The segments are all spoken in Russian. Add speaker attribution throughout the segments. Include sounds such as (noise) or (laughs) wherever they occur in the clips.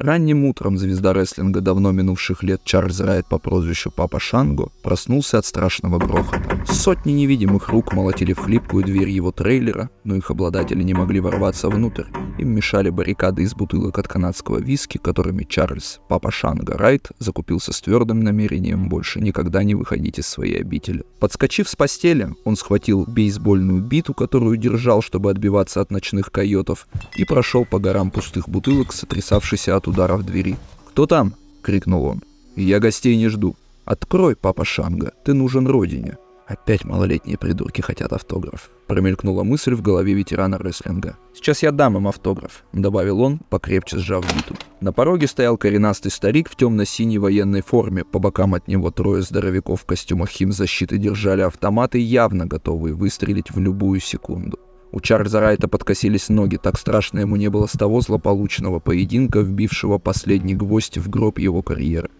Speaker 1: Ранним утром звезда рестлинга давно минувших лет Чарльз Райт по прозвищу Папа Шанго проснулся от страшного грохота. Сотни невидимых рук молотили в хлипкую дверь его трейлера, но их обладатели не могли ворваться внутрь. Им мешали баррикады из бутылок от канадского виски, которыми Чарльз, Папа Шанго Райт, закупился с твердым намерением больше никогда не выходить из своей обители. Подскочив с постели, он схватил бейсбольную биту, которую держал, чтобы отбиваться от ночных койотов, и прошел по горам пустых бутылок, сотрясавшийся от удара в двери. «Кто там?» — крикнул он. «Я гостей не жду. Открой, папа Шанга, ты нужен родине». Опять малолетние придурки хотят автограф. Промелькнула мысль в голове ветерана рестлинга. «Сейчас я дам им автограф», — добавил он, покрепче сжав биту. На пороге стоял коренастый старик в темно-синей военной форме. По бокам от него трое здоровяков в костюмах химзащиты держали автоматы, явно готовые выстрелить в любую секунду. У Чарльза Райта подкосились ноги, так страшно ему не было с того злополучного поединка, вбившего последний гвоздь в гроб его карьеры.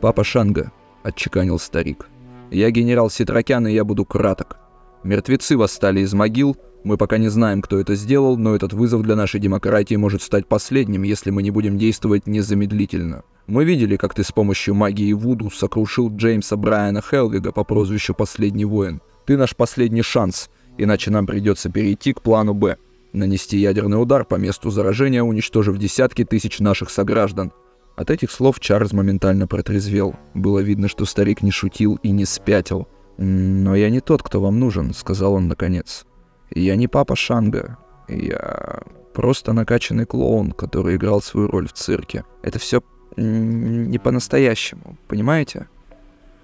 Speaker 1: «Папа Шанга», — отчеканил старик. «Я генерал Ситракян, и я буду краток. Мертвецы восстали из могил, мы пока не знаем, кто это сделал, но этот вызов для нашей демократии может стать последним, если мы не будем действовать незамедлительно. Мы видели, как ты с помощью магии Вуду сокрушил Джеймса Брайана Хелвига по прозвищу «Последний воин». Ты наш последний шанс — иначе нам придется перейти к плану «Б» — нанести ядерный удар по месту заражения, уничтожив десятки тысяч наших сограждан. От этих слов Чарльз моментально протрезвел. Было видно, что старик не шутил и не спятил. «Но я не тот, кто вам нужен», — сказал он наконец. «Я не папа Шанга. Я просто накачанный клоун, который играл свою роль в цирке. Это все не по-настоящему, понимаете?»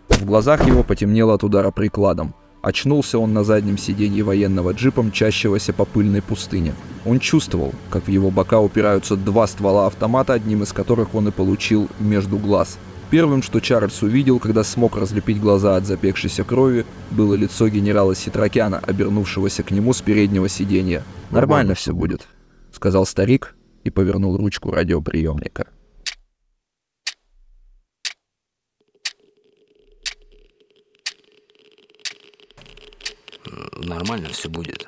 Speaker 1: В глазах его потемнело от удара прикладом. Очнулся он на заднем сиденье военного джипа, мчащегося по пыльной пустыне. Он чувствовал, как в его бока упираются два ствола автомата, одним из которых он и получил между глаз. Первым, что Чарльз увидел, когда смог разлепить глаза от запекшейся крови, было лицо генерала Ситракяна, обернувшегося к нему с переднего сиденья. «Нормально все будет», — сказал старик и повернул ручку радиоприемника.
Speaker 2: Нормально все будет.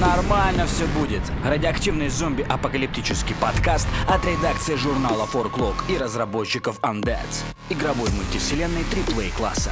Speaker 2: Нормально все будет. Радиоактивный зомби-апокалиптический подкаст от редакции журнала Forklog и разработчиков Undead. Игровой мультивселенной AAA класса.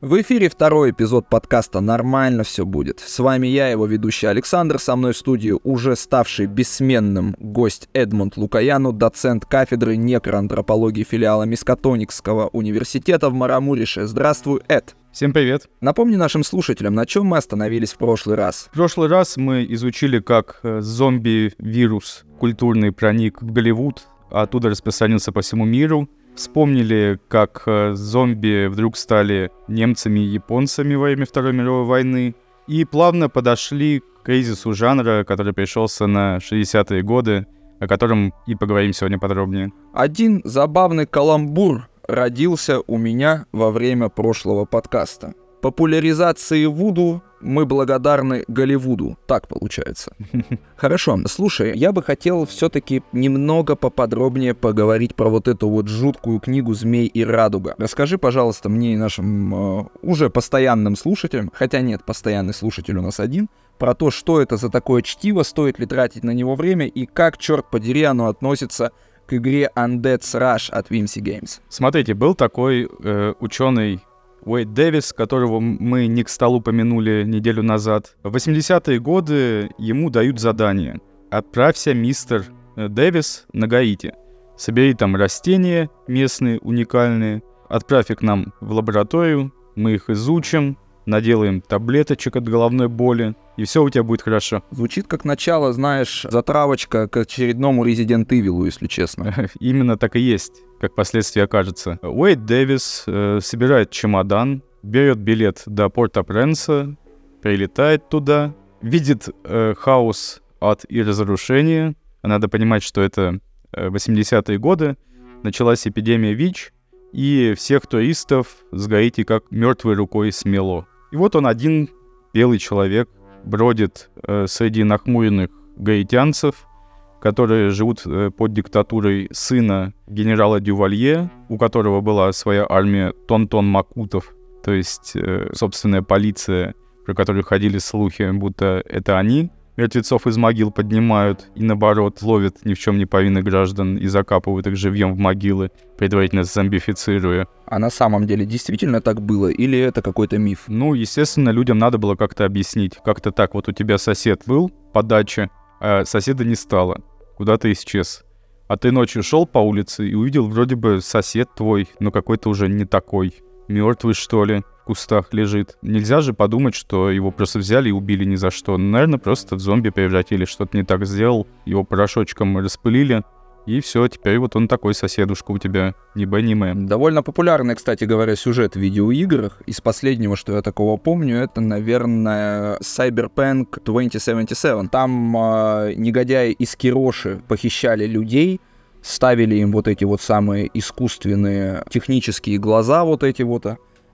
Speaker 1: В эфире второй эпизод подкаста «Нормально все будет». С вами я, его ведущий Александр, со мной в студии уже ставший бессменным гость Эдмунд Лукаяну, доцент кафедры некроантропологии филиала Мискатоникского университета в Марамурише. Здравствуй, Эд.
Speaker 3: Всем привет.
Speaker 1: Напомни нашим слушателям, на чем мы остановились в прошлый раз.
Speaker 3: В прошлый раз мы изучили, как э, зомби-вирус культурный проник в Голливуд, а оттуда распространился по всему миру, Вспомнили, как э, зомби вдруг стали немцами и японцами во время Второй мировой войны. И плавно подошли к кризису жанра, который пришелся на 60-е годы, о котором и поговорим сегодня подробнее.
Speaker 1: Один забавный каламбур родился у меня во время прошлого подкаста. Популяризации Вуду мы благодарны Голливуду. Так получается. (laughs) Хорошо. Слушай, я бы хотел все-таки немного поподробнее поговорить про вот эту вот жуткую книгу «Змей и радуга». Расскажи, пожалуйста, мне и нашим э, уже постоянным слушателям, хотя нет, постоянный слушатель у нас один, про то, что это за такое чтиво, стоит ли тратить на него время и как, черт подери, оно относится к игре Undead Rush от Whimsy Games.
Speaker 3: Смотрите, был такой э, ученый Уэйд Дэвис, которого мы не к столу помянули неделю назад. В 80-е годы ему дают задание. Отправься, мистер э, Дэвис, на Гаити. Собери там растения местные, уникальные. Отправь их к нам в лабораторию, мы их изучим, наделаем таблеточек от головной боли, и все у тебя будет хорошо.
Speaker 1: Звучит как начало, знаешь, затравочка к очередному Resident Evil, если честно. (laughs)
Speaker 3: Именно так и есть, как последствия окажется. Уэйд Дэвис э, собирает чемодан, берет билет до порта Пренса, прилетает туда, видит э, хаос от и разрушения. Надо понимать, что это э, 80-е годы, началась эпидемия ВИЧ, и всех туристов с Гаити как мертвой рукой смело. И вот он один, белый человек, бродит э, среди нахмуренных гаитянцев, которые живут э, под диктатурой сына генерала Дювалье, у которого была своя армия Тонтон Макутов. То есть э, собственная полиция, про которую ходили слухи, будто это они мертвецов из могил поднимают и, наоборот, ловят ни в чем не повинных граждан и закапывают их живьем в могилы, предварительно зомбифицируя.
Speaker 1: А на самом деле действительно так было или это какой-то миф?
Speaker 3: Ну, естественно, людям надо было как-то объяснить. Как-то так, вот у тебя сосед был по даче, а соседа не стало, куда-то исчез. А ты ночью шел по улице и увидел вроде бы сосед твой, но какой-то уже не такой. Мертвый, что ли? кустах лежит. Нельзя же подумать, что его просто взяли и убили ни за что. Наверное, просто в зомби превратили, что-то не так сделал, его порошочком распылили, и все, теперь вот он такой соседушка у тебя, ни Б, ни.
Speaker 1: Довольно популярный, кстати говоря, сюжет в видеоиграх. Из последнего, что я такого помню, это, наверное, Cyberpunk 2077. Там э, негодяи из Кироши похищали людей, ставили им вот эти вот самые искусственные технические глаза, вот эти вот,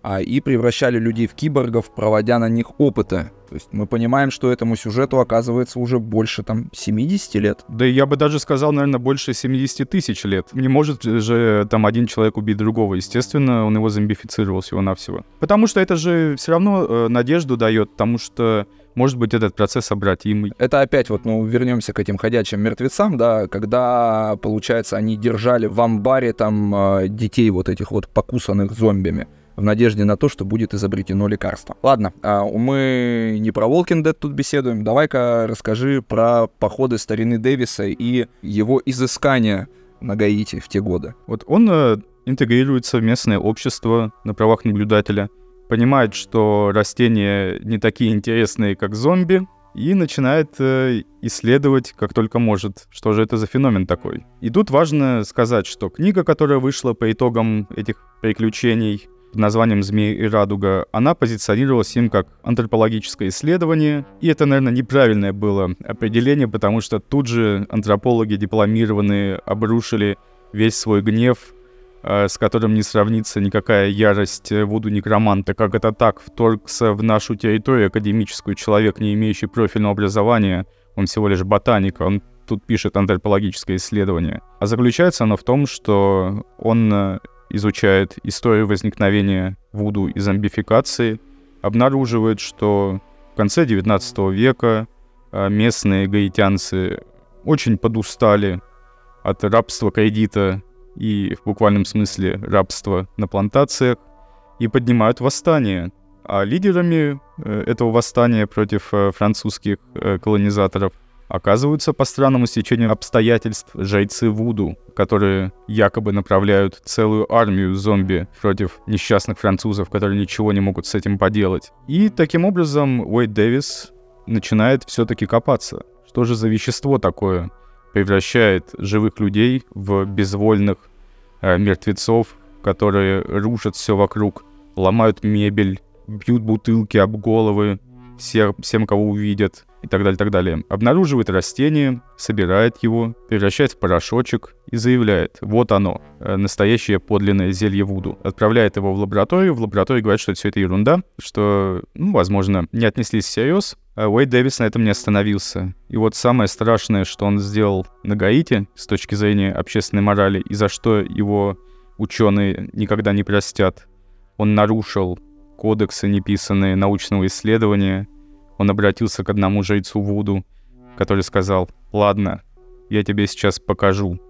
Speaker 1: а, и превращали людей в киборгов, проводя на них опыты. То есть мы понимаем, что этому сюжету оказывается уже больше там 70 лет.
Speaker 3: Да я бы даже сказал, наверное, больше 70 тысяч лет. Не может же там один человек убить другого. Естественно, он его зомбифицировал всего-навсего. Потому что это же все равно э, надежду дает, потому что может быть, этот процесс обратимый.
Speaker 1: Это опять вот, ну, вернемся к этим ходячим мертвецам, да, когда, получается, они держали в амбаре там э, детей вот этих вот покусанных зомбими в надежде на то, что будет изобретено лекарство. Ладно, а мы не про Walking Dead тут беседуем. Давай-ка расскажи про походы старины Дэвиса и его изыскания на Гаити в те годы.
Speaker 3: Вот он э, интегрируется в местное общество на правах наблюдателя, понимает, что растения не такие интересные, как зомби, и начинает э, исследовать, как только может, что же это за феномен такой. И тут важно сказать, что книга, которая вышла по итогам этих приключений, под названием «Змей и радуга», она позиционировалась им как антропологическое исследование, и это, наверное, неправильное было определение, потому что тут же антропологи дипломированные обрушили весь свой гнев, э, с которым не сравнится никакая ярость Вуду Некроманта, как это так вторгся в нашу территорию академическую человек, не имеющий профильного образования, он всего лишь ботаник, он тут пишет антропологическое исследование. А заключается оно в том, что он э, изучает историю возникновения вуду и зомбификации, обнаруживает, что в конце 19 века а, местные гаитянцы очень подустали от рабства кредита и в буквальном смысле рабства на плантациях и поднимают восстание. А лидерами э, этого восстания против э, французских э, колонизаторов оказываются по странному стечению обстоятельств жрецы Вуду, которые якобы направляют целую армию зомби против несчастных французов, которые ничего не могут с этим поделать. И таким образом Уэйд Дэвис начинает все-таки копаться. Что же за вещество такое превращает живых людей в безвольных э, мертвецов, которые рушат все вокруг, ломают мебель, бьют бутылки об головы всем, всем кого увидят, и так далее, так далее. Обнаруживает растение, собирает его, превращает в порошочек и заявляет, вот оно, э, настоящее подлинное зелье Вуду. Отправляет его в лабораторию, в лаборатории говорят, что все это ерунда, что, ну, возможно, не отнеслись всерьез, а Уэйд Дэвис на этом не остановился. И вот самое страшное, что он сделал на Гаити с точки зрения общественной морали, и за что его ученые никогда не простят, он нарушил кодексы, неписанные научного исследования, он обратился к одному жрецу Вуду, который сказал, «Ладно, я тебе сейчас покажу,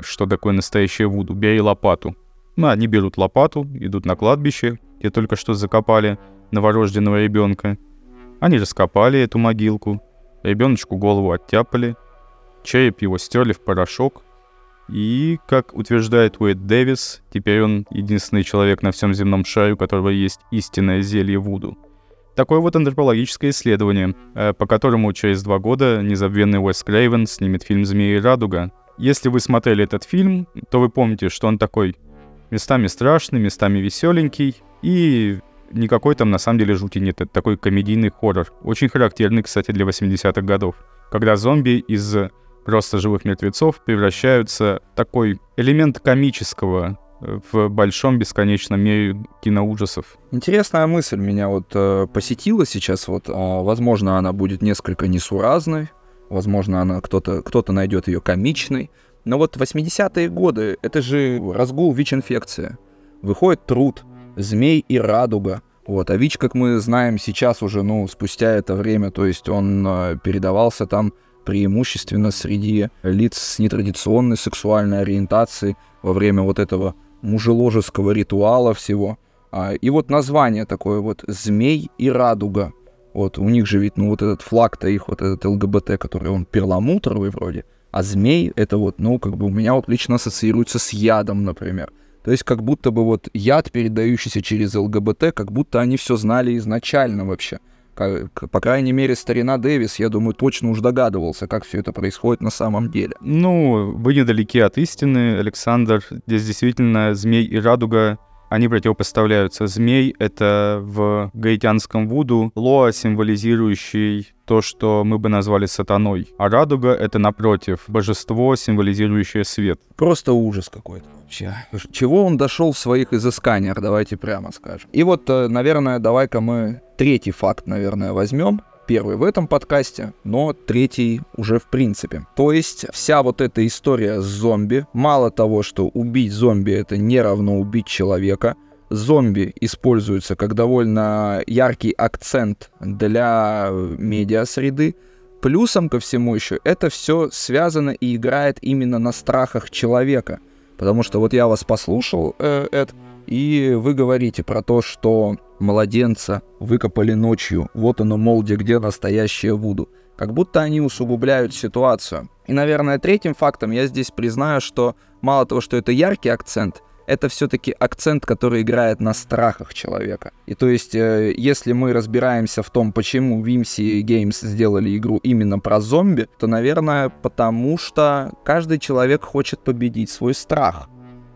Speaker 3: что такое настоящее Вуду. Бери лопату». Ну, они берут лопату, идут на кладбище, где только что закопали новорожденного ребенка. Они раскопали эту могилку, ребеночку голову оттяпали, череп его стерли в порошок, и, как утверждает Уэйд Дэвис, теперь он единственный человек на всем земном шаре, у которого есть истинное зелье Вуду — Такое вот антропологическое исследование, э, по которому через два года незабвенный Уэс Крейвен снимет фильм «Змеи и радуга». Если вы смотрели этот фильм, то вы помните, что он такой местами страшный, местами веселенький, и никакой там на самом деле жути нет. Это такой комедийный хоррор. Очень характерный, кстати, для 80-х годов. Когда зомби из просто живых мертвецов превращаются в такой элемент комического, в большом бесконечном мире киноужасов.
Speaker 1: Интересная мысль меня вот э, посетила сейчас. Вот, э, возможно, она будет несколько несуразной, возможно, она кто-то кто-то найдет ее комичной. Но вот 80-е годы, это же разгул ВИЧ-инфекции. Выходит труд, Змей и Радуга. Вот, а ВИЧ, как мы знаем сейчас уже, ну, спустя это время, то есть он э, передавался там преимущественно среди лиц с нетрадиционной сексуальной ориентацией во время вот этого мужеложеского ритуала всего. А, и вот название такое вот «Змей и радуга». Вот у них же ведь, ну вот этот флаг-то их, вот этот ЛГБТ, который он перламутровый вроде, а змей это вот, ну как бы у меня вот лично ассоциируется с ядом, например. То есть как будто бы вот яд, передающийся через ЛГБТ, как будто они все знали изначально вообще. Как, по крайней мере, старина Дэвис, я думаю, точно уж догадывался, как все это происходит на самом деле.
Speaker 3: Ну, вы недалеки от истины, Александр. Здесь действительно змей и радуга они противопоставляются. Змей — это в гаитянском вуду лоа, символизирующий то, что мы бы назвали сатаной. А радуга — это, напротив, божество, символизирующее свет.
Speaker 1: Просто ужас какой-то вообще. Чего он дошел в своих изысканиях, давайте прямо скажем. И вот, э, наверное, давай-ка мы третий факт, наверное, возьмем первый в этом подкасте, но третий уже в принципе. То есть вся вот эта история с зомби, мало того, что убить зомби это не равно убить человека, зомби используется как довольно яркий акцент для медиа-среды, Плюсом ко всему еще это все связано и играет именно на страхах человека. Потому что вот я вас послушал, э, и вы говорите про то, что младенца выкопали ночью, вот оно, молде, где настоящее Вуду. Как будто они усугубляют ситуацию. И, наверное, третьим фактом я здесь признаю, что мало того, что это яркий акцент, это все-таки акцент, который играет на страхах человека. И то есть, э, если мы разбираемся в том, почему Vimsy Games сделали игру именно про зомби, то, наверное, потому что каждый человек хочет победить свой страх.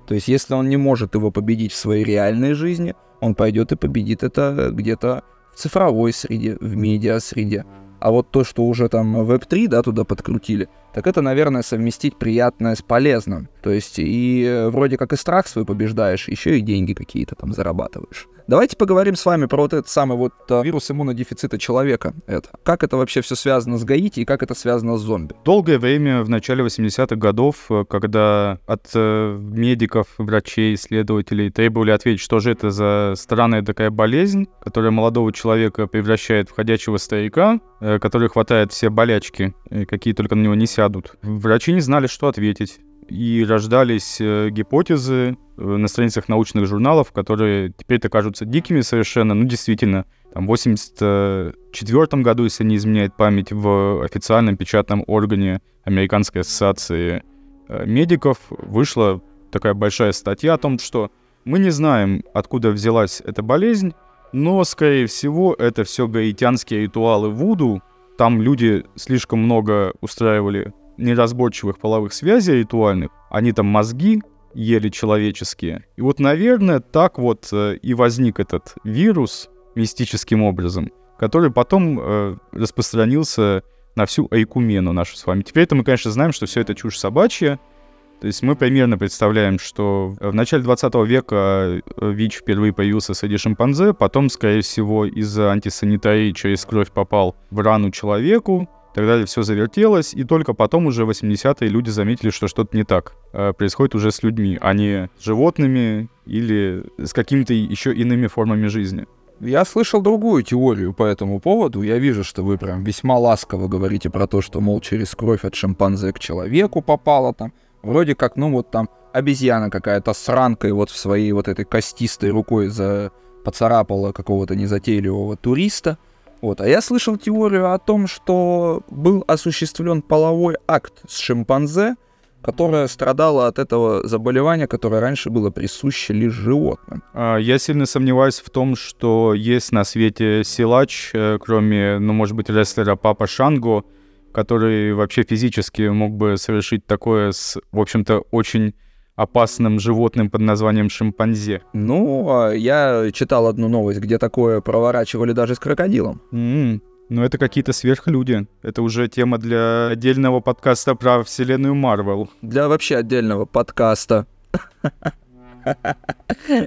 Speaker 1: То есть, если он не может его победить в своей реальной жизни, он пойдет и победит это где-то в цифровой среде, в медиа среде. А вот то, что уже там Web3, да, туда подкрутили, так это, наверное, совместить приятное с полезным. То есть и э, вроде как и страх свой побеждаешь, еще и деньги какие-то там зарабатываешь. Давайте поговорим с вами про вот этот самый вот а, вирус иммунодефицита человека. Это. Как это вообще все связано с Гаити и как это связано с зомби?
Speaker 3: Долгое время, в начале 80-х годов, э, когда от э, медиков, врачей, исследователей требовали ответить, что же это за странная такая болезнь, которая молодого человека превращает в ходячего старика, э, который хватает все болячки, какие только на него не сядут. Врачи не знали, что ответить и рождались э, гипотезы э, на страницах научных журналов, которые теперь-то кажутся дикими совершенно. Ну, действительно, там, в 84 году, если не изменяет память, в официальном печатном органе Американской ассоциации э, медиков вышла такая большая статья о том, что мы не знаем, откуда взялась эта болезнь, но, скорее всего, это все гаитянские ритуалы Вуду. Там люди слишком много устраивали неразборчивых половых связей ритуальных, они там мозги ели человеческие. И вот, наверное, так вот э, и возник этот вирус мистическим образом, который потом э, распространился на всю айкумену нашу с вами. Теперь-то мы, конечно, знаем, что все это чушь собачья. То есть мы примерно представляем, что в начале 20 века э, ВИЧ впервые появился среди шимпанзе, потом, скорее всего, из-за антисанитарии через кровь попал в рану человеку, так далее, все завертелось, и только потом уже 80-е люди заметили, что что-то не так э, происходит уже с людьми, а не с животными или с какими-то еще иными формами жизни.
Speaker 1: Я слышал другую теорию по этому поводу. Я вижу, что вы прям весьма ласково говорите про то, что, мол, через кровь от шимпанзе к человеку попало там. Вроде как, ну вот там обезьяна какая-то с ранкой вот в своей вот этой костистой рукой за поцарапала какого-то незатейливого туриста. Вот. А я слышал теорию о том, что был осуществлен половой акт с шимпанзе, которая страдала от этого заболевания, которое раньше было присуще лишь животным.
Speaker 3: А, я сильно сомневаюсь в том, что есть на свете силач, э, кроме, ну, может быть, рестлера Папа Шанго, который вообще физически мог бы совершить такое с, в общем-то, очень опасным животным под названием шимпанзе.
Speaker 1: Ну, а я читал одну новость, где такое проворачивали даже с крокодилом.
Speaker 3: Mm-hmm. Ну, это какие-то сверхлюди. Это уже тема для отдельного подкаста про вселенную Марвел.
Speaker 1: Для вообще отдельного подкаста. (laughs)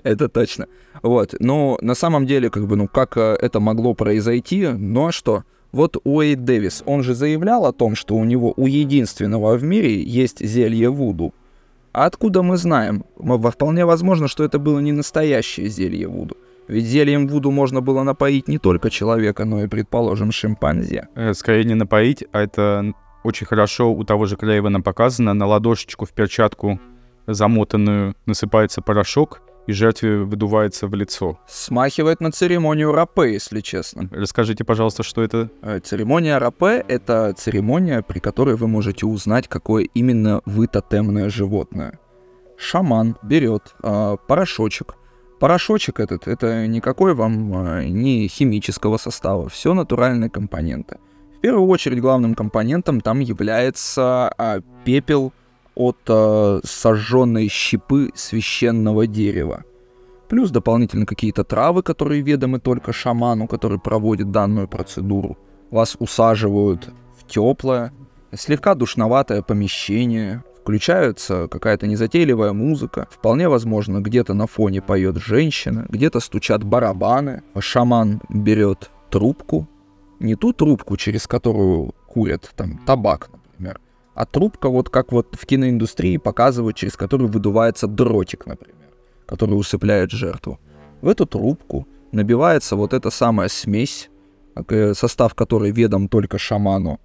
Speaker 1: Это точно. Вот. Ну, на самом деле, как бы, ну, как э, это могло произойти? Ну, а что? Вот Уэйд Дэвис, он же заявлял о том, что у него у единственного в мире есть зелье Вуду. А откуда мы знаем? Вполне возможно, что это было не настоящее зелье Вуду. Ведь зельем Вуду можно было напоить не только человека, но и, предположим, шимпанзе.
Speaker 3: Э, Скорее не напоить, а это очень хорошо у того же Крейвена показано. На ладошечку в перчатку замотанную насыпается порошок, и жертве выдувается в лицо.
Speaker 1: Смахивает на церемонию рапе, если честно.
Speaker 3: Расскажите, пожалуйста, что это?
Speaker 1: Э, Церемония рапе — это церемония, при которой вы можете узнать, какое именно вы тотемное животное. Шаман берет а, порошочек. Порошочек этот — это никакой вам а, не химического состава, все натуральные компоненты. В первую очередь главным компонентом там является а, пепел от а, сожженной щепы священного дерева. Плюс дополнительно какие-то травы, которые ведомы только шаману, который проводит данную процедуру. Вас усаживают в теплое, слегка душноватое помещение, включается какая-то незатейливая музыка. Вполне возможно, где-то на фоне поет женщина, где-то стучат барабаны. Шаман берет трубку, не ту трубку, через которую курят там табак, а трубка, вот как вот в киноиндустрии показывают, через которую выдувается дротик, например, который усыпляет жертву. В эту трубку набивается вот эта самая смесь, э, состав которой ведом только шаману,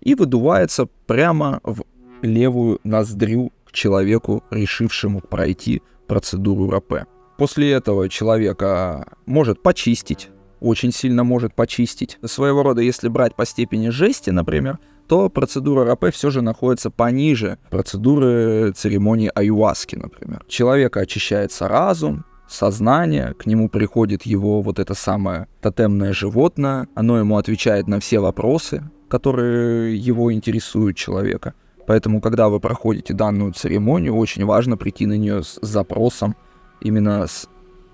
Speaker 1: и выдувается прямо в левую ноздрю к человеку, решившему пройти процедуру рапе. После этого человека может почистить, очень сильно может почистить. Своего рода, если брать по степени жести, например, то процедура рапе все же находится пониже процедуры церемонии аюаски, например. Человека очищается разум, сознание, к нему приходит его вот это самое тотемное животное, оно ему отвечает на все вопросы, которые его интересуют человека. Поэтому, когда вы проходите данную церемонию, очень важно прийти на нее с запросом, именно с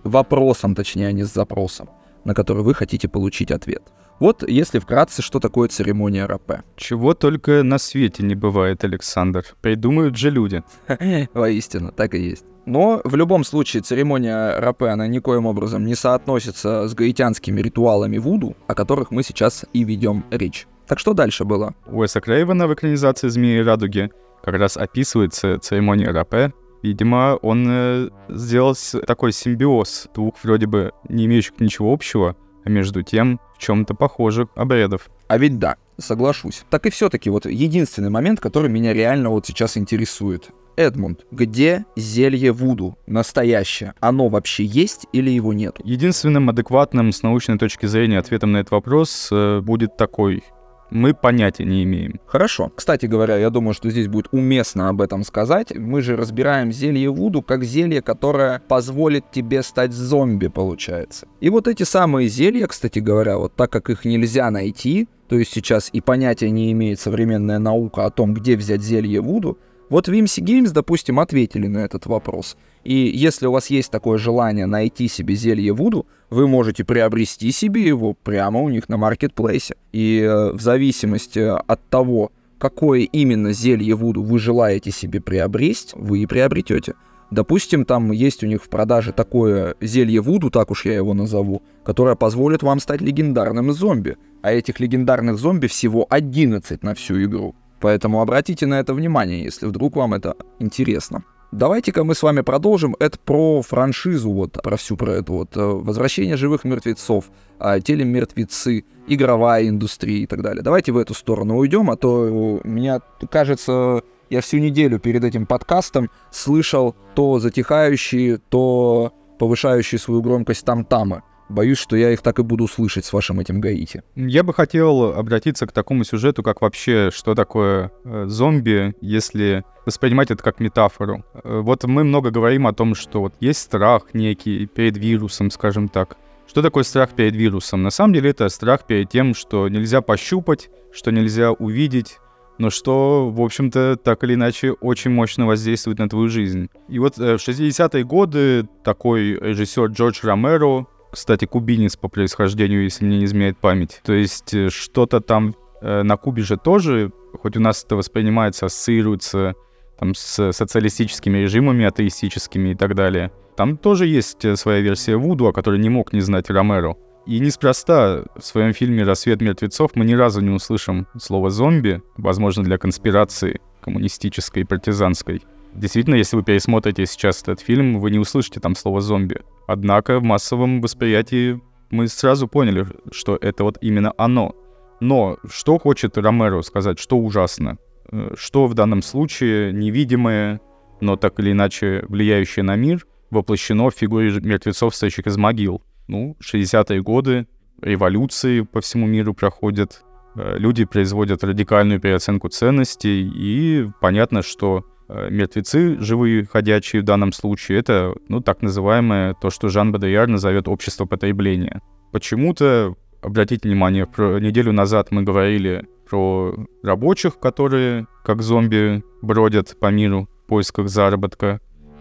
Speaker 1: вопросом, точнее, а не с запросом, на который вы хотите получить ответ. Вот, если вкратце, что такое церемония рапе.
Speaker 3: Чего только на свете не бывает, Александр. Придумают же люди. (laughs)
Speaker 1: Воистину, так и есть. Но в любом случае церемония рапе, она никоим образом не соотносится с гаитянскими ритуалами Вуду, о которых мы сейчас и ведем речь. Так что дальше было?
Speaker 3: У Уэса Крейвена в экранизации «Змеи и радуги» как раз описывается церемония рапе. Видимо, он э, сделал такой симбиоз двух вроде бы не имеющих ничего общего, между тем в чем-то похожих обрядов.
Speaker 1: А ведь да, соглашусь. Так и все-таки вот единственный момент, который меня реально вот сейчас интересует. Эдмунд, где зелье Вуду настоящее? Оно вообще есть или его нет?
Speaker 3: Единственным адекватным с научной точки зрения ответом на этот вопрос э, будет такой. Мы понятия не имеем.
Speaker 1: Хорошо. Кстати говоря, я думаю, что здесь будет уместно об этом сказать. Мы же разбираем зелье Вуду как зелье, которое позволит тебе стать зомби, получается. И вот эти самые зелья, кстати говоря, вот так как их нельзя найти, то есть сейчас и понятия не имеет современная наука о том, где взять зелье Вуду, вот в VMC Games, допустим, ответили на этот вопрос. И если у вас есть такое желание найти себе зелье Вуду, вы можете приобрести себе его прямо у них на маркетплейсе. И э, в зависимости от того, какое именно зелье Вуду вы желаете себе приобрести, вы и приобретете. Допустим, там есть у них в продаже такое зелье Вуду, так уж я его назову, которое позволит вам стать легендарным зомби. А этих легендарных зомби всего 11 на всю игру. Поэтому обратите на это внимание, если вдруг вам это интересно. Давайте-ка мы с вами продолжим. Это про франшизу, вот про всю про эту вот э, возвращение живых мертвецов, а, телемертвецы, игровая индустрия и так далее. Давайте в эту сторону уйдем, а то у меня кажется, я всю неделю перед этим подкастом слышал то затихающие, то повышающие свою громкость там-тамы. Боюсь, что я их так и буду слышать с вашим этим Гаити.
Speaker 3: Я бы хотел обратиться к такому сюжету, как вообще, что такое э, зомби, если воспринимать это как метафору. Э, вот мы много говорим о том, что вот есть страх некий перед вирусом, скажем так. Что такое страх перед вирусом? На самом деле это страх перед тем, что нельзя пощупать, что нельзя увидеть, но что, в общем-то, так или иначе очень мощно воздействует на твою жизнь. И вот э, в 60-е годы такой режиссер Джордж Ромеро, кстати, кубинец по происхождению, если мне не изменяет память. То есть э, что-то там э, на Кубе же тоже, хоть у нас это воспринимается, ассоциируется там, с социалистическими режимами, атеистическими и так далее. Там тоже есть э, своя версия Вуду, о которой не мог не знать Ромеро. И неспроста в своем фильме «Рассвет мертвецов» мы ни разу не услышим слово «зомби», возможно, для конспирации коммунистической и партизанской. Действительно, если вы пересмотрите сейчас этот фильм, вы не услышите там слово «зомби». Однако в массовом восприятии мы сразу поняли, что это вот именно оно. Но что хочет Ромеро сказать, что ужасно? Э, что в данном случае невидимое, но так или иначе влияющее на мир, воплощено в фигуре мертвецов, стоящих из могил? Ну, 60-е годы, революции по всему миру проходят, э, люди производят радикальную переоценку ценностей, и понятно, что мертвецы, живые, ходячие в данном случае, это, ну, так называемое, то, что Жан Бадеяр назовет общество потребления. Почему-то, обратите внимание, про неделю назад мы говорили про рабочих, которые как зомби бродят по миру в поисках заработка,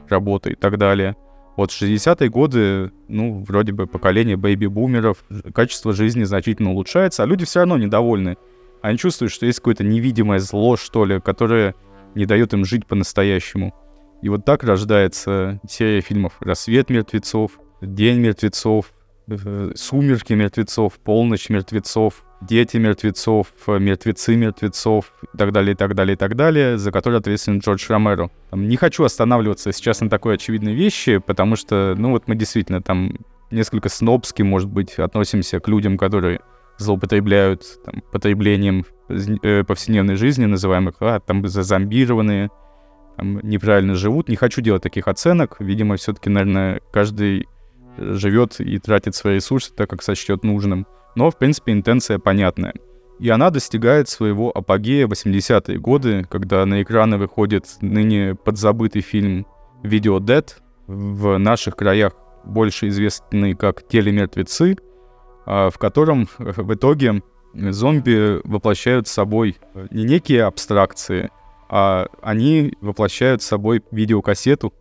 Speaker 3: работы и так далее — вот 60-е годы, ну, вроде бы поколение бэйби-бумеров, качество жизни значительно улучшается, а люди все равно недовольны. Они чувствуют, что есть какое-то невидимое зло, что ли, которое не дает им жить по-настоящему. И вот так рождается серия фильмов «Рассвет мертвецов», «День мертвецов», э, «Сумерки мертвецов», «Полночь мертвецов», дети мертвецов, мертвецы мертвецов и так далее, и так далее, и так далее, за которые ответственен Джордж Ромеро. Не хочу останавливаться сейчас на такой очевидной вещи, потому что, ну вот мы действительно там несколько снобски, может быть, относимся к людям, которые злоупотребляют там, потреблением э, повседневной жизни, называемых, а, там, зазомбированные, там, неправильно живут. Не хочу делать таких оценок. Видимо, все-таки, наверное, каждый живет и тратит свои ресурсы так, как сочтет нужным но, в принципе, интенция понятная. И она достигает своего апогея в 80-е годы, когда на экраны выходит ныне подзабытый фильм «Видео Dead», в наших краях больше известный как «Телемертвецы», в котором в итоге зомби воплощают собой не некие абстракции, а они воплощают собой видеокассету,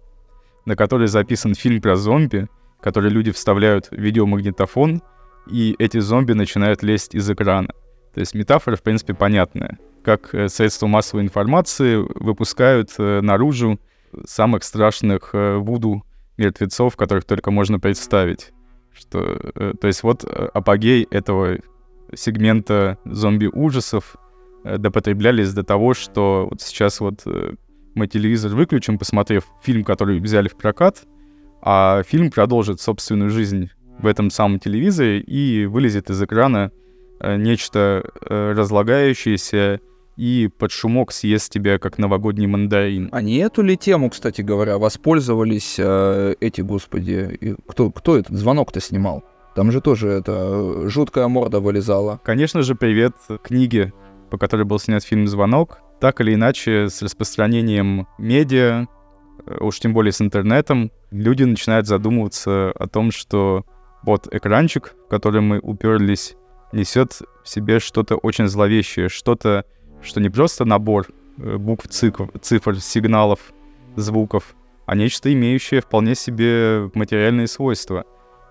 Speaker 3: на которой записан фильм про зомби, который люди вставляют в видеомагнитофон — и эти зомби начинают лезть из экрана. То есть метафора, в принципе, понятная. Как э, средства массовой информации выпускают э, наружу самых страшных э, вуду мертвецов, которых только можно представить. Что, то есть вот апогей этого сегмента зомби-ужасов допотреблялись до того, что вот сейчас вот мы телевизор выключим, посмотрев фильм, который взяли в прокат, а фильм продолжит собственную жизнь в этом самом телевизоре и вылезет из экрана э, нечто э, разлагающееся и под шумок съест тебя, как новогодний мандарин.
Speaker 1: А не эту ли тему, кстати говоря, воспользовались э, эти, господи, кто, кто этот звонок-то снимал? Там же тоже это э, жуткая морда вылезала.
Speaker 3: Конечно же, привет книге, по которой был снят фильм «Звонок». Так или иначе, с распространением медиа, э, уж тем более с интернетом, люди начинают задумываться о том, что вот экранчик, в который мы уперлись, несет в себе что-то очень зловещее, что-то, что не просто набор э, букв, цифр, цифр, сигналов, звуков, а нечто имеющее вполне себе материальные свойства.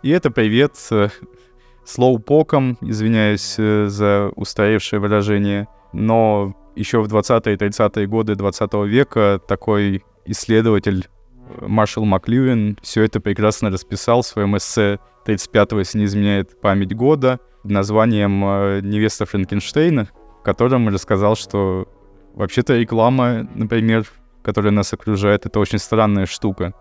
Speaker 3: И это привет э, слоупоком, извиняюсь э, за устаревшее выражение, но еще в 20-е и 30-е годы 20 века такой исследователь Маршал Маклюин все это прекрасно расписал в своем эссе 35-го, если не изменяет память года, названием э, «Невеста Франкенштейна», котором рассказал, что вообще-то реклама, например, которая нас окружает, это очень странная штука.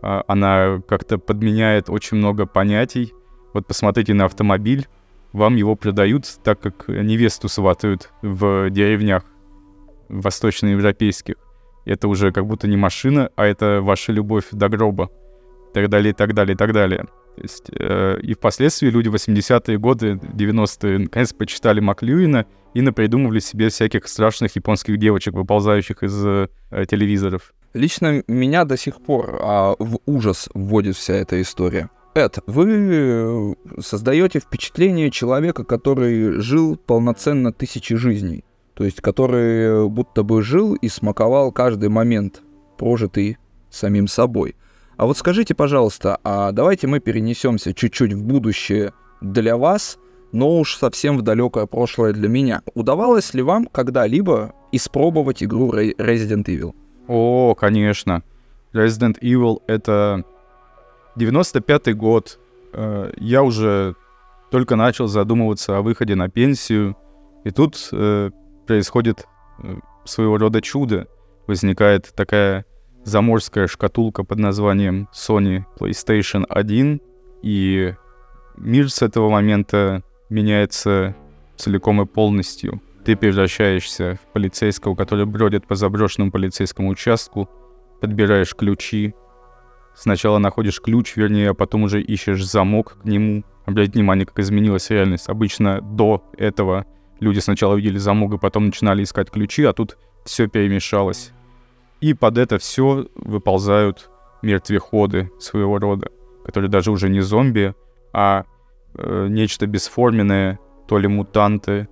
Speaker 3: А, она как-то подменяет очень много понятий. Вот посмотрите на автомобиль, вам его продают так, как невесту сватают в деревнях восточноевропейских. Это уже как будто не машина, а это ваша любовь до гроба. И так далее, и так далее, и так далее. То есть, э, и впоследствии люди 80-е годы, 90-е, наконец почитали Маклюина и напридумывали себе всяких страшных японских девочек, выползающих из э, телевизоров.
Speaker 1: Лично меня до сих пор а, в ужас вводит вся эта история. Эд, вы э, создаете впечатление человека, который жил полноценно тысячи жизней. То есть, который будто бы жил и смаковал каждый момент, прожитый самим собой. А вот скажите, пожалуйста, а давайте мы перенесемся чуть-чуть в будущее для вас, но уж совсем в далекое прошлое для меня. Удавалось ли вам когда-либо испробовать игру Resident Evil?
Speaker 3: О, конечно. Resident Evil — это 95-й год. Э, я уже только начал задумываться о выходе на пенсию, и тут э, происходит э, своего рода чудо. Возникает такая заморская шкатулка под названием Sony PlayStation 1, и мир с этого момента меняется целиком и полностью. Ты превращаешься в полицейского, который бродит по заброшенному полицейскому участку, подбираешь ключи, сначала находишь ключ, вернее, а потом уже ищешь замок к нему. Обратите внимание, как изменилась реальность. Обычно до этого люди сначала видели замок, и потом начинали искать ключи, а тут все перемешалось. И под это все выползают мертвеходы своего рода, которые даже уже не зомби, а э, нечто бесформенное, то ли мутанты,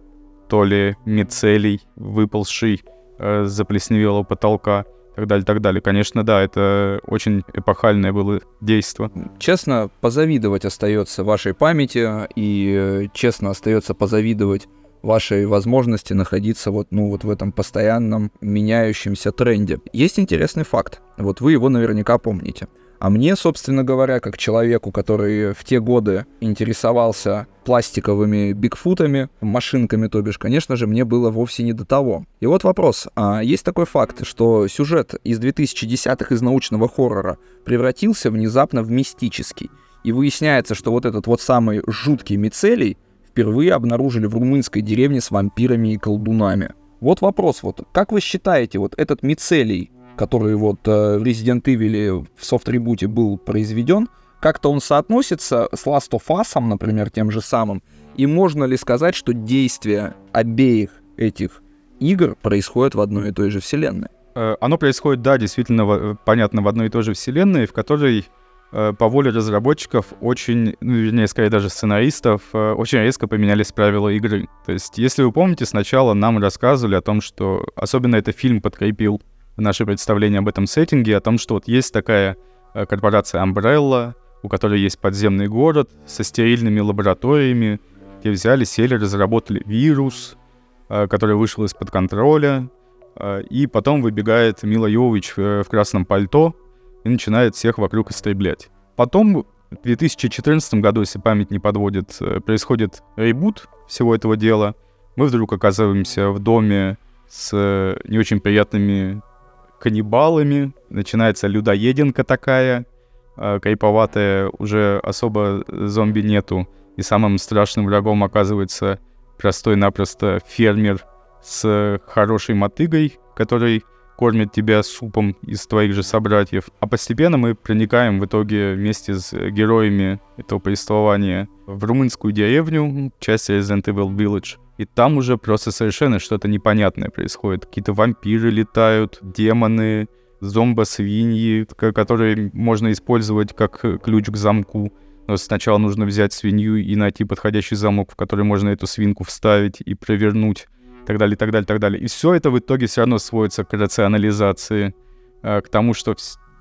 Speaker 3: то ли мицелий, выползший э, с заплесневелого потолка и так далее, так далее. Конечно, да, это очень эпохальное было действо.
Speaker 1: Честно, позавидовать остается вашей памяти, и э, честно остается позавидовать вашей возможности находиться вот, ну, вот в этом постоянном меняющемся тренде. Есть интересный факт, вот вы его наверняка помните. А мне, собственно говоря, как человеку, который в те годы интересовался пластиковыми бигфутами, машинками, то бишь, конечно же, мне было вовсе не до того. И вот вопрос. А есть такой факт, что сюжет из 2010-х из научного хоррора превратился внезапно в мистический. И выясняется, что вот этот вот самый жуткий мицелий впервые обнаружили в румынской деревне с вампирами и колдунами. Вот вопрос, вот как вы считаете, вот этот мицелий, который вот э, в Resident Evil в софт-ребуте был произведен, как-то он соотносится с Last of Us, например, тем же самым, и можно ли сказать, что действия обеих этих игр происходят в одной и той же вселенной?
Speaker 3: Э, оно происходит, да, действительно, понятно, в одной и той же вселенной, в которой Э, по воле разработчиков очень, ну, вернее, скорее даже сценаристов, э, очень резко поменялись правила игры. То есть, если вы помните, сначала нам рассказывали о том, что, особенно это фильм подкрепил наше представление об этом сеттинге, о том, что вот есть такая э, корпорация Umbrella, у которой есть подземный город со стерильными лабораториями, где взяли, сели, разработали вирус, который вышел из-под контроля, и потом выбегает Мила Йович в красном пальто, и начинает всех вокруг истреблять. Потом в 2014 году, если память не подводит, э, происходит ребут всего этого дела. Мы вдруг оказываемся в доме с э, не очень приятными каннибалами. Начинается людоеденка такая, э, кайповатая, уже особо зомби нету. И самым страшным врагом оказывается простой-напросто фермер с хорошей мотыгой, который кормит тебя супом из твоих же собратьев. А постепенно мы проникаем в итоге вместе с героями этого повествования в румынскую деревню, часть Resident Evil Village. И там уже просто совершенно что-то непонятное происходит. Какие-то вампиры летают, демоны, зомбо-свиньи, которые можно использовать как ключ к замку. Но сначала нужно взять свинью и найти подходящий замок, в который можно эту свинку вставить и провернуть так далее, так далее, так далее. И все это в итоге все равно сводится к рационализации, э, к тому, что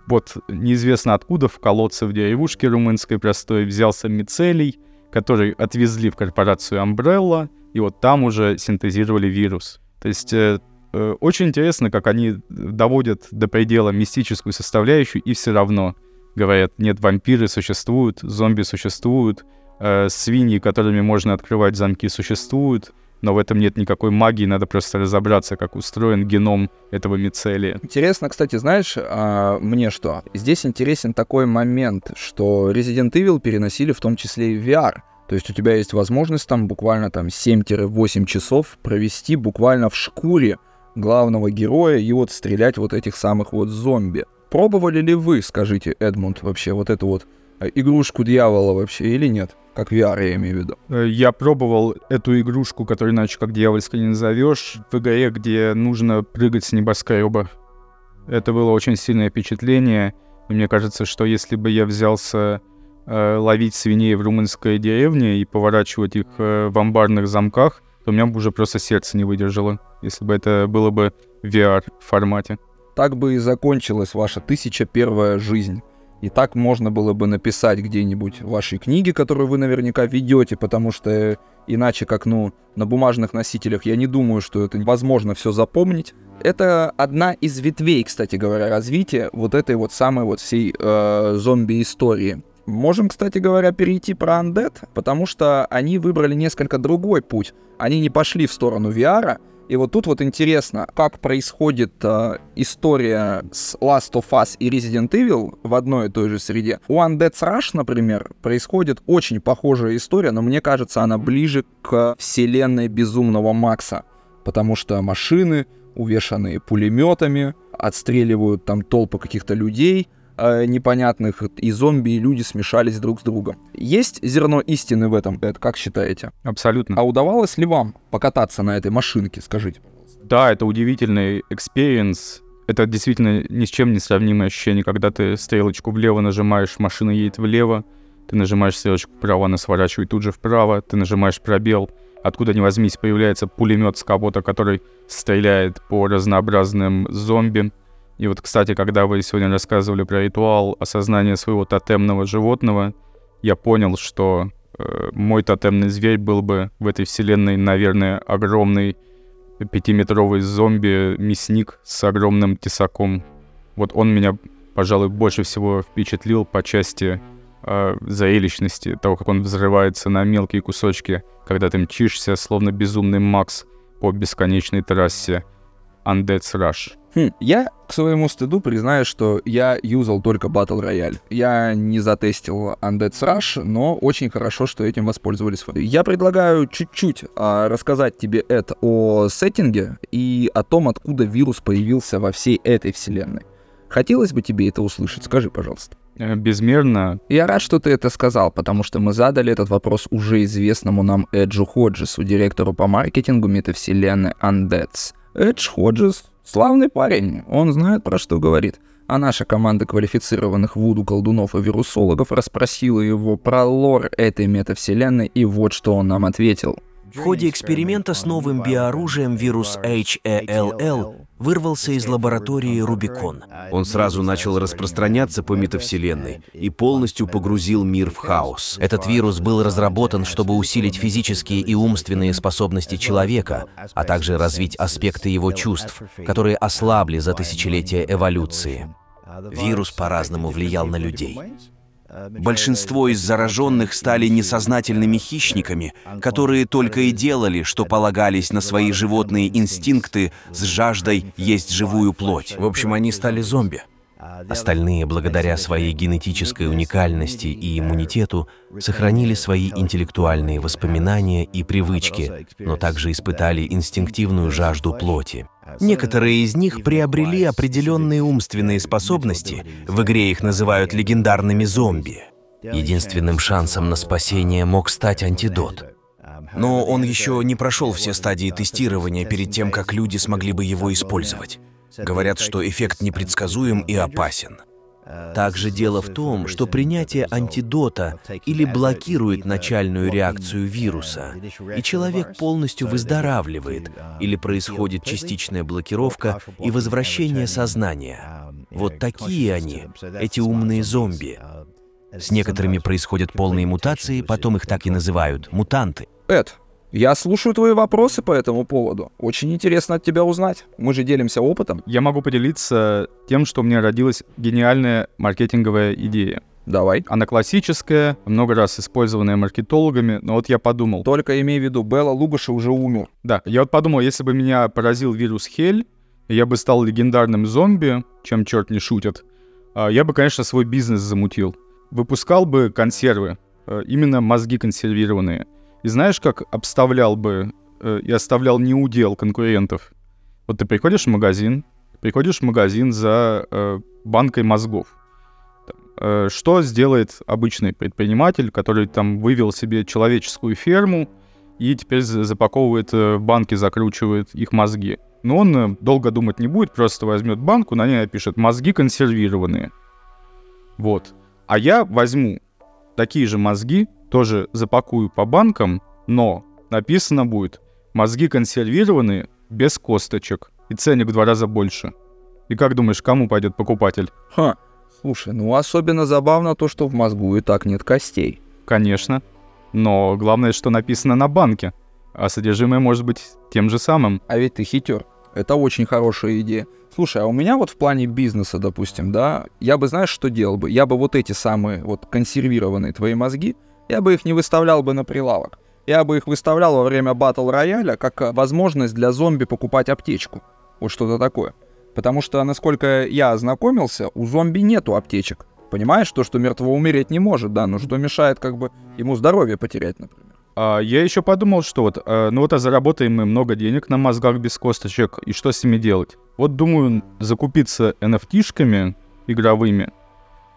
Speaker 3: вот неизвестно откуда в колодце в деревушке румынской простой взялся мицелий, который отвезли в корпорацию Umbrella, и вот там уже синтезировали вирус. То есть э, э, очень интересно, как они доводят до предела мистическую составляющую, и все равно говорят, нет, вампиры существуют, зомби существуют, э, свиньи, которыми можно открывать замки, существуют, но в этом нет никакой магии, надо просто разобраться, как устроен геном этого мицелия.
Speaker 1: Интересно, кстати, знаешь, а, мне что? Здесь интересен такой момент, что Resident Evil переносили в том числе и в VR. То есть у тебя есть возможность там буквально там 7-8 часов провести буквально в шкуре главного героя и вот стрелять вот этих самых вот зомби. Пробовали ли вы, скажите, Эдмунд, вообще вот эту вот э, игрушку дьявола вообще или нет? Как VR, я имею в виду.
Speaker 3: Э, я пробовал эту игрушку, которую иначе как дьявольской не назовешь, в игре, где нужно прыгать с небоскреба. Это было очень сильное впечатление. И мне кажется, что если бы я взялся ловить свиней в румынской деревне и поворачивать их э, в амбарных замках, то у меня бы уже просто сердце не выдержало, если бы это было бы в VR формате.
Speaker 1: Так бы и закончилась ваша тысяча первая жизнь. И так можно было бы написать где-нибудь в вашей книге, которую вы наверняка ведете, потому что иначе как, ну, на бумажных носителях я не думаю, что это возможно все запомнить. Это одна из ветвей, кстати говоря, развития вот этой вот самой вот всей э, зомби-истории. Можем, кстати говоря, перейти про Undead, потому что они выбрали несколько другой путь. Они не пошли в сторону VR, И вот тут вот интересно, как происходит э, история с Last of Us и Resident Evil в одной и той же среде. У Undead Rush, например, происходит очень похожая история, но мне кажется, она ближе к вселенной Безумного Макса, потому что машины, увешанные пулеметами, отстреливают там толпы каких-то людей, э, непонятных, и зомби, и люди смешались друг с другом. Есть зерно истины в этом, Эд, как считаете?
Speaker 3: Абсолютно.
Speaker 1: А удавалось ли вам покататься на этой машинке, скажите?
Speaker 3: Да, это удивительный experience. Это действительно ни с чем не сравнимое ощущение, когда ты стрелочку влево нажимаешь, машина едет влево, ты нажимаешь стрелочку вправо, она сворачивает тут же вправо, ты нажимаешь пробел, откуда ни возьмись появляется пулемет с кого-то, который стреляет по разнообразным зомби. И вот, кстати, когда вы сегодня рассказывали про ритуал осознания своего тотемного животного, я понял, что э, мой тотемный зверь был бы в этой вселенной, наверное, огромный пятиметровый зомби-мясник с огромным тесаком. Вот он меня, пожалуй, больше всего впечатлил по части э, зрелищности, того, как он взрывается на мелкие кусочки, когда ты мчишься, словно безумный Макс по бесконечной трассе Undead's Rush.
Speaker 1: Хм, я к своему стыду признаю, что я юзал только Battle Royale. Я не затестил Undead's Rush, но очень хорошо, что этим воспользовались вы. Я предлагаю чуть-чуть а, рассказать тебе это о сеттинге и о том, откуда вирус появился во всей этой вселенной. Хотелось бы тебе это услышать? Скажи, пожалуйста.
Speaker 3: Э, Безмерно.
Speaker 1: Я рад, что ты это сказал, потому что мы задали этот вопрос уже известному нам Эджу Ходжесу, директору по маркетингу метавселенной Undeads. Эдж Ходжес славный парень, он знает, про что говорит. А наша команда квалифицированных вуду колдунов и вирусологов расспросила его про лор этой метавселенной, и вот что он нам ответил.
Speaker 4: В ходе эксперимента с новым биооружием вирус HALL вырвался из лаборатории Рубикон.
Speaker 5: Он сразу начал распространяться по метавселенной и полностью погрузил мир в хаос.
Speaker 4: Этот вирус был разработан, чтобы усилить физические и умственные способности человека, а также развить аспекты его чувств, которые ослабли за тысячелетия эволюции. Вирус по-разному влиял на людей.
Speaker 5: Большинство из зараженных стали несознательными хищниками, которые только и делали, что полагались на свои животные инстинкты с жаждой есть живую плоть.
Speaker 4: В общем, они стали зомби. Остальные, благодаря своей генетической уникальности и иммунитету, сохранили свои интеллектуальные воспоминания и привычки, но также испытали инстинктивную жажду плоти. Некоторые из них приобрели определенные умственные способности, в игре их называют легендарными зомби. Единственным шансом на спасение мог стать антидот.
Speaker 5: Но он еще не прошел все стадии тестирования перед тем, как люди смогли бы его использовать. Говорят, что эффект непредсказуем и опасен.
Speaker 4: Также дело в том, что принятие антидота или блокирует начальную реакцию вируса, и человек полностью выздоравливает, или происходит частичная блокировка и возвращение сознания. Вот такие они, эти умные зомби. С некоторыми происходят полные мутации, потом их так и называют — мутанты.
Speaker 1: Эд, я слушаю твои вопросы по этому поводу. Очень интересно от тебя узнать. Мы же делимся опытом.
Speaker 3: Я могу поделиться тем, что у меня родилась гениальная маркетинговая идея.
Speaker 1: Давай.
Speaker 3: Она классическая, много раз использованная маркетологами, но вот я подумал...
Speaker 1: Только имей в виду, Белла Лугаша уже умер.
Speaker 3: Да, я вот подумал, если бы меня поразил вирус Хель, я бы стал легендарным зомби, чем черт не шутит, а, я бы, конечно, свой бизнес замутил. Выпускал бы консервы, э, именно мозги консервированные. И знаешь, как обставлял бы э, и оставлял неудел конкурентов? Вот ты приходишь в магазин, приходишь в магазин за э, банкой мозгов. Э, что сделает обычный предприниматель, который там вывел себе человеческую ферму и теперь за- запаковывает э, банки, закручивает их мозги? Но он э, долго думать не будет, просто возьмет банку, на ней напишет «мозги консервированные». Вот. А я возьму такие же мозги, тоже запакую по банкам, но написано будет «мозги консервированные без косточек» и ценник в два раза больше. И как думаешь, кому пойдет покупатель?
Speaker 1: Ха, слушай, ну особенно забавно то, что в мозгу и так нет костей.
Speaker 3: Конечно. Но главное, что написано на банке, а содержимое может быть тем же самым.
Speaker 1: А ведь ты хитер. Это очень хорошая идея. Слушай, а у меня вот в плане бизнеса, допустим, да, я бы, знаешь, что делал бы? Я бы вот эти самые вот консервированные твои мозги, я бы их не выставлял бы на прилавок. Я бы их выставлял во время батл рояля как э, возможность для зомби покупать аптечку. Вот что-то такое. Потому что, насколько я ознакомился, у зомби нету аптечек. Понимаешь, то, что мертвого умереть не может, да, но что мешает как бы ему здоровье потерять, например.
Speaker 3: А я еще подумал, что вот, э, ну вот а заработаем мы много денег на мозгах без косточек, и что с ними делать? Вот думаю, закупиться NFT-шками игровыми,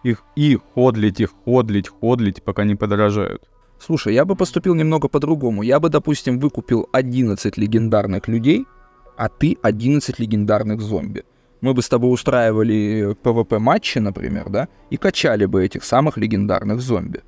Speaker 3: их и ходлить их, ходлить, ходлить, пока не подорожают.
Speaker 1: Слушай, я бы поступил немного по-другому. Я бы, допустим, выкупил 11 легендарных людей, а ты 11 легендарных зомби. Мы бы с тобой устраивали PvP-матчи, например, да, и качали бы этих самых легендарных зомби.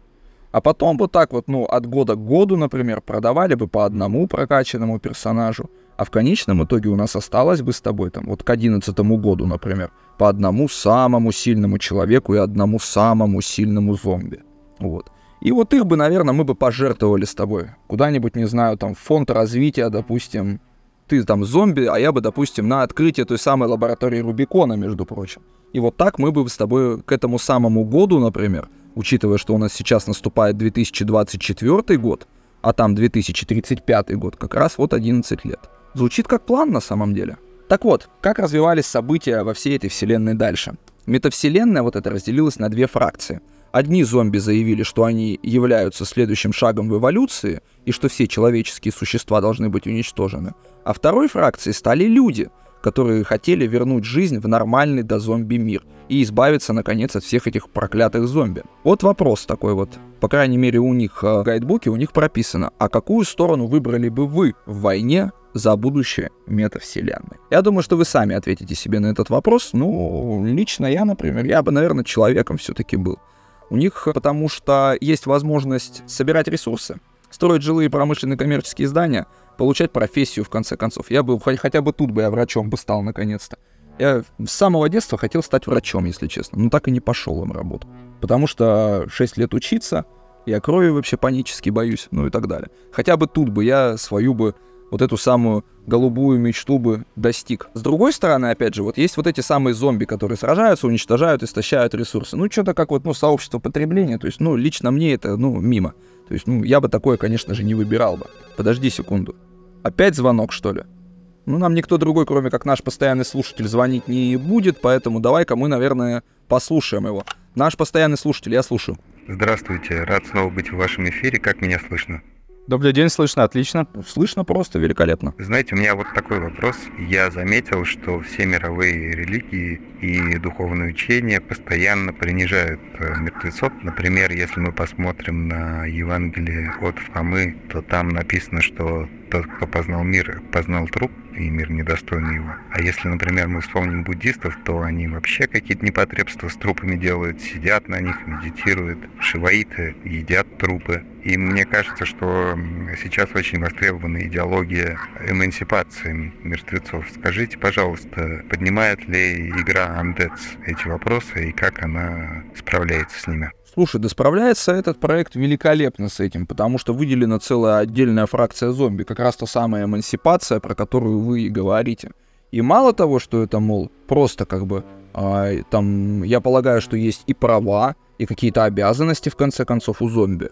Speaker 1: А потом вот так вот, ну, от года к году, например, продавали бы по одному прокачанному персонажу, а в конечном итоге у нас осталось бы с тобой там вот к одиннадцатому году, например, по одному самому сильному человеку и одному самому сильному зомби. Вот. И вот их бы, наверное, мы бы пожертвовали с тобой. Куда-нибудь, не знаю, там, фонд развития, допустим, ты там зомби, а я бы, допустим, на открытие той самой лаборатории Рубикона, между прочим. И вот так мы бы с тобой к этому самому году, например, учитывая, что у нас сейчас наступает 2024 год, а там 2035 год, как раз вот 11 лет. Звучит как план на самом деле. Так вот, как развивались события во всей этой вселенной дальше? Метавселенная вот эта разделилась на две фракции. Одни зомби заявили, что они являются следующим шагом в эволюции, и что все человеческие существа должны быть уничтожены. А второй фракцией стали люди, которые хотели вернуть жизнь в нормальный до зомби мир и избавиться, наконец, от всех этих проклятых зомби. Вот вопрос такой вот. По крайней мере, у них э, в гайдбуке у них прописано, а какую сторону выбрали бы вы в войне за будущее метавселенной? Я думаю, что вы сами ответите себе на этот вопрос. Ну, лично я, например, я бы, наверное, человеком все-таки был. У них потому что есть возможность собирать ресурсы, строить жилые промышленные коммерческие здания, получать профессию в конце концов. Я бы хотя бы тут бы я врачом бы стал наконец-то. Я с самого детства хотел стать врачом, если честно, но так и не пошел им работу. Потому что 6 лет учиться, я крови вообще панически боюсь, ну и так далее. Хотя бы тут бы я свою бы вот эту самую голубую мечту бы достиг. С другой стороны, опять же, вот есть вот эти самые зомби, которые сражаются, уничтожают, истощают ресурсы. Ну, что-то как вот, ну, сообщество потребления, то есть, ну, лично мне это, ну, мимо. То есть, ну, я бы такое, конечно же, не выбирал бы. Подожди секунду. Опять звонок, что ли? Ну, нам никто другой, кроме как наш постоянный слушатель, звонить не будет, поэтому давай-ка мы, наверное, послушаем его. Наш постоянный слушатель, я слушаю.
Speaker 6: Здравствуйте, рад снова быть в вашем эфире. Как меня слышно?
Speaker 3: Добрый день, слышно отлично.
Speaker 1: Слышно просто великолепно.
Speaker 6: Знаете, у меня вот такой вопрос. Я заметил, что все мировые религии и духовные учения постоянно принижают э, мертвецов. Например, если мы посмотрим на Евангелие от Фомы, то там написано, что кто познал мир, познал труп, и мир недостойный его. А если, например, мы вспомним буддистов, то они вообще какие-то непотребства с трупами делают, сидят на них, медитируют. Шиваиты едят трупы. И мне кажется, что сейчас очень востребована идеология эмансипации мертвецов. Скажите, пожалуйста, поднимает ли игра Undead эти вопросы и как она справляется с ними?
Speaker 1: Слушай, да справляется этот проект великолепно с этим, потому что выделена целая отдельная фракция зомби, как раз та самая эмансипация, про которую вы и говорите. И мало того, что это, мол, просто как бы, а, там, я полагаю, что есть и права, и какие-то обязанности, в конце концов, у зомби.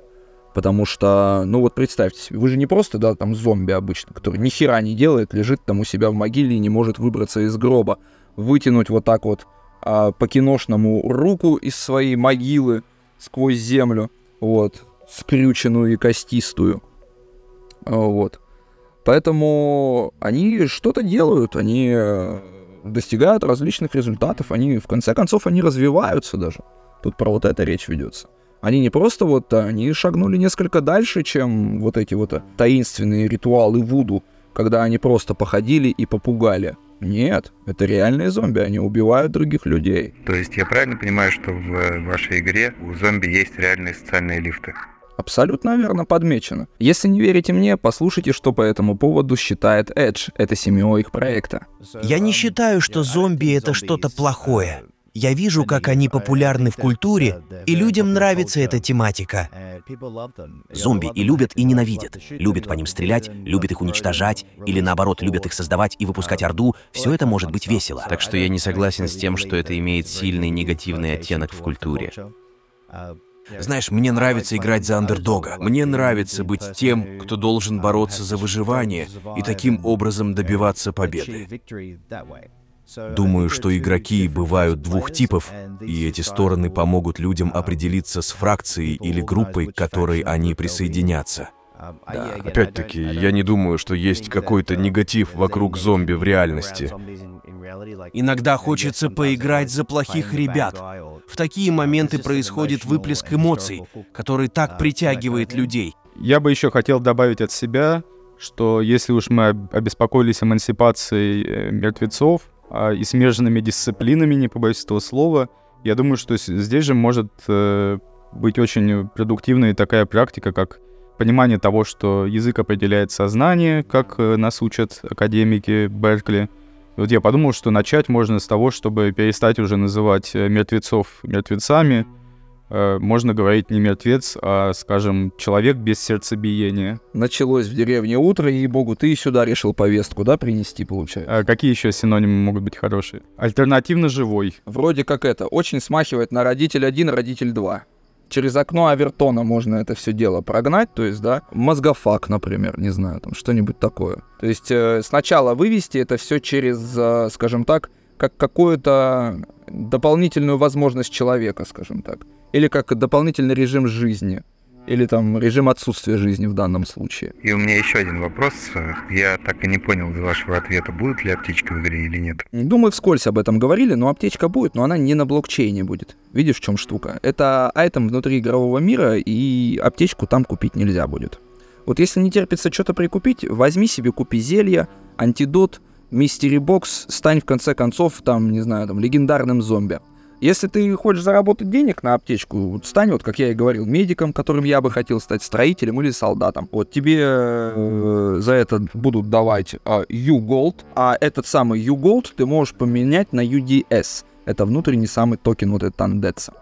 Speaker 1: Потому что, ну вот представьте себе, вы же не просто, да, там зомби обычно, который ни хера не делает, лежит там у себя в могиле и не может выбраться из гроба, вытянуть вот так вот а, по-киношному руку из своей могилы, сквозь землю, вот, скрюченную и костистую. Вот. Поэтому они что-то делают, они э, достигают различных результатов, они, в конце концов, они развиваются даже. Тут про вот это речь ведется. Они не просто вот, они шагнули несколько дальше, чем вот эти вот таинственные ритуалы Вуду, когда они просто походили и попугали. Нет, это реальные зомби, они убивают других людей.
Speaker 6: То есть я правильно понимаю, что в вашей игре у зомби есть реальные социальные лифты?
Speaker 1: Абсолютно верно подмечено. Если не верите мне, послушайте, что по этому поводу считает Эдж, это семья их проекта.
Speaker 7: Я не считаю, что зомби это что-то плохое. Я вижу, как они популярны в культуре, и людям нравится эта тематика.
Speaker 4: Зомби и любят, и ненавидят. Любят по ним стрелять, любят их уничтожать, или наоборот, любят их создавать и выпускать орду. Все это может быть весело.
Speaker 8: Так что я не согласен с тем, что это имеет сильный негативный оттенок в культуре.
Speaker 5: Знаешь, мне нравится играть за андердога. Мне нравится быть тем, кто должен бороться за выживание и таким образом добиваться победы. Думаю, что игроки бывают двух типов, и эти стороны помогут людям определиться с фракцией или группой, к которой они присоединятся.
Speaker 8: Да, опять-таки, я не думаю, что есть какой-то негатив вокруг зомби в реальности.
Speaker 7: Иногда хочется поиграть за плохих ребят. В такие моменты происходит выплеск эмоций, который так притягивает людей.
Speaker 3: Я бы еще хотел добавить от себя, что если уж мы обеспокоились эмансипацией э, мертвецов и смежными дисциплинами, не побоюсь этого слова, я думаю, что здесь же может э, быть очень продуктивной такая практика, как понимание того, что язык определяет сознание, как э, нас учат академики Беркли. вот я подумал, что начать можно с того, чтобы перестать уже называть э, мертвецов мертвецами. Э, можно говорить не мертвец, а, скажем, человек без сердцебиения.
Speaker 1: Началось в деревне утро, и богу, ты сюда решил повестку, да, принести, получается?
Speaker 3: А какие еще синонимы могут быть хорошие? Альтернативно живой.
Speaker 1: Вроде как это, очень смахивает на родитель один, родитель два через окно Авертона можно это все дело прогнать, то есть, да, мозгофак, например, не знаю, там что-нибудь такое. То есть э, сначала вывести это все через, э, скажем так, как какую-то дополнительную возможность человека, скажем так, или как дополнительный режим жизни или там режим отсутствия жизни в данном случае.
Speaker 6: И у меня еще один вопрос. Я так и не понял из вашего ответа, будет ли аптечка в игре или нет.
Speaker 1: Думаю, вскользь об этом говорили, но аптечка будет, но она не на блокчейне будет. Видишь, в чем штука? Это айтем внутри игрового мира, и аптечку там купить нельзя будет. Вот если не терпится что-то прикупить, возьми себе, купи зелье, антидот, mystery box, стань в конце концов, там, не знаю, там, легендарным зомби. Если ты хочешь заработать денег на аптечку, стань, вот как я и говорил, медиком, которым я бы хотел стать, строителем или солдатом. Вот тебе э, за это будут давать э, U-Gold, а этот самый U-Gold ты можешь поменять на UDS. Это внутренний самый токен вот этот Undeads а.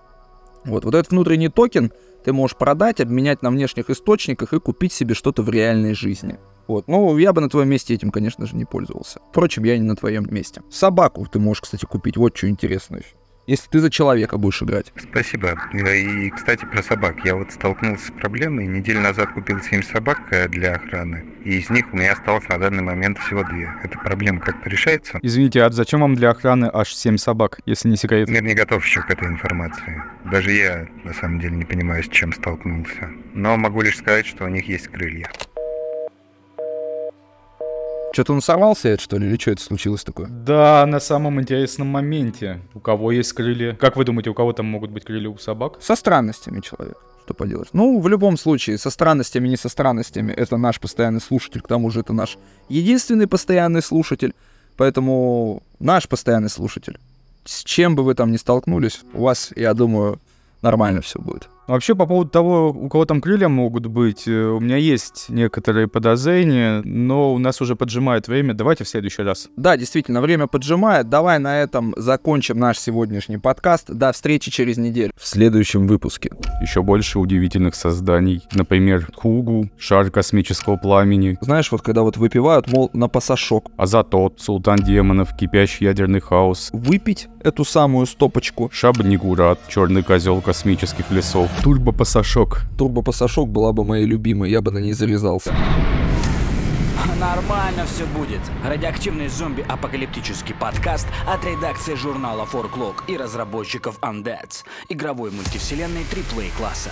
Speaker 1: Вот, вот этот внутренний токен ты можешь продать, обменять на внешних источниках и купить себе что-то в реальной жизни. Вот. Ну, я бы на твоем месте этим, конечно же, не пользовался. Впрочем, я не на твоем месте. Собаку ты можешь, кстати, купить. Вот что интересное если ты за человека будешь играть.
Speaker 6: Спасибо. И, кстати, про собак. Я вот столкнулся с проблемой. Неделю назад купил 7 собак э, для охраны, и из них у меня осталось на данный момент всего две. Эта проблема как-то решается?
Speaker 3: Извините, а зачем вам для охраны аж 7 собак, если не секрет?
Speaker 6: Мир не готов еще к этой информации. Даже я, на самом деле, не понимаю, с чем столкнулся. Но могу лишь сказать, что у них есть крылья.
Speaker 1: Что-то он сорвался, что ли, или что это случилось такое?
Speaker 3: Да, на самом интересном моменте. У кого есть крылья? Как вы думаете, у кого там могут быть крылья у собак?
Speaker 1: Со странностями человек. Что поделать? Ну, в любом случае, со странностями, не со странностями, это наш постоянный слушатель, к тому же это наш единственный постоянный слушатель, поэтому наш постоянный слушатель. С чем бы вы там ни столкнулись, у вас, я думаю, нормально все будет.
Speaker 3: Вообще, по поводу того, у кого там крылья могут быть, э, у меня есть некоторые подозрения, но у нас уже поджимает время. Давайте в следующий раз.
Speaker 1: Да, действительно, время поджимает. Давай на этом закончим наш сегодняшний подкаст. До встречи через неделю в следующем выпуске.
Speaker 3: Еще больше удивительных созданий. Например, Хугу, шар космического пламени.
Speaker 1: Знаешь, вот когда вот выпивают, мол, на пасашок.
Speaker 3: Азатот, султан демонов, кипящий ядерный хаос.
Speaker 1: Выпить эту самую стопочку.
Speaker 3: Шабнигурат, черный козел космических лесов. Турбопассажок.
Speaker 1: Турбопассажок была бы моей любимой, я бы на ней завязался.
Speaker 2: Нормально все будет. Радиоактивный зомби-апокалиптический подкаст от редакции журнала Forklog и разработчиков Undead. Игровой мультивселенной триплей класса.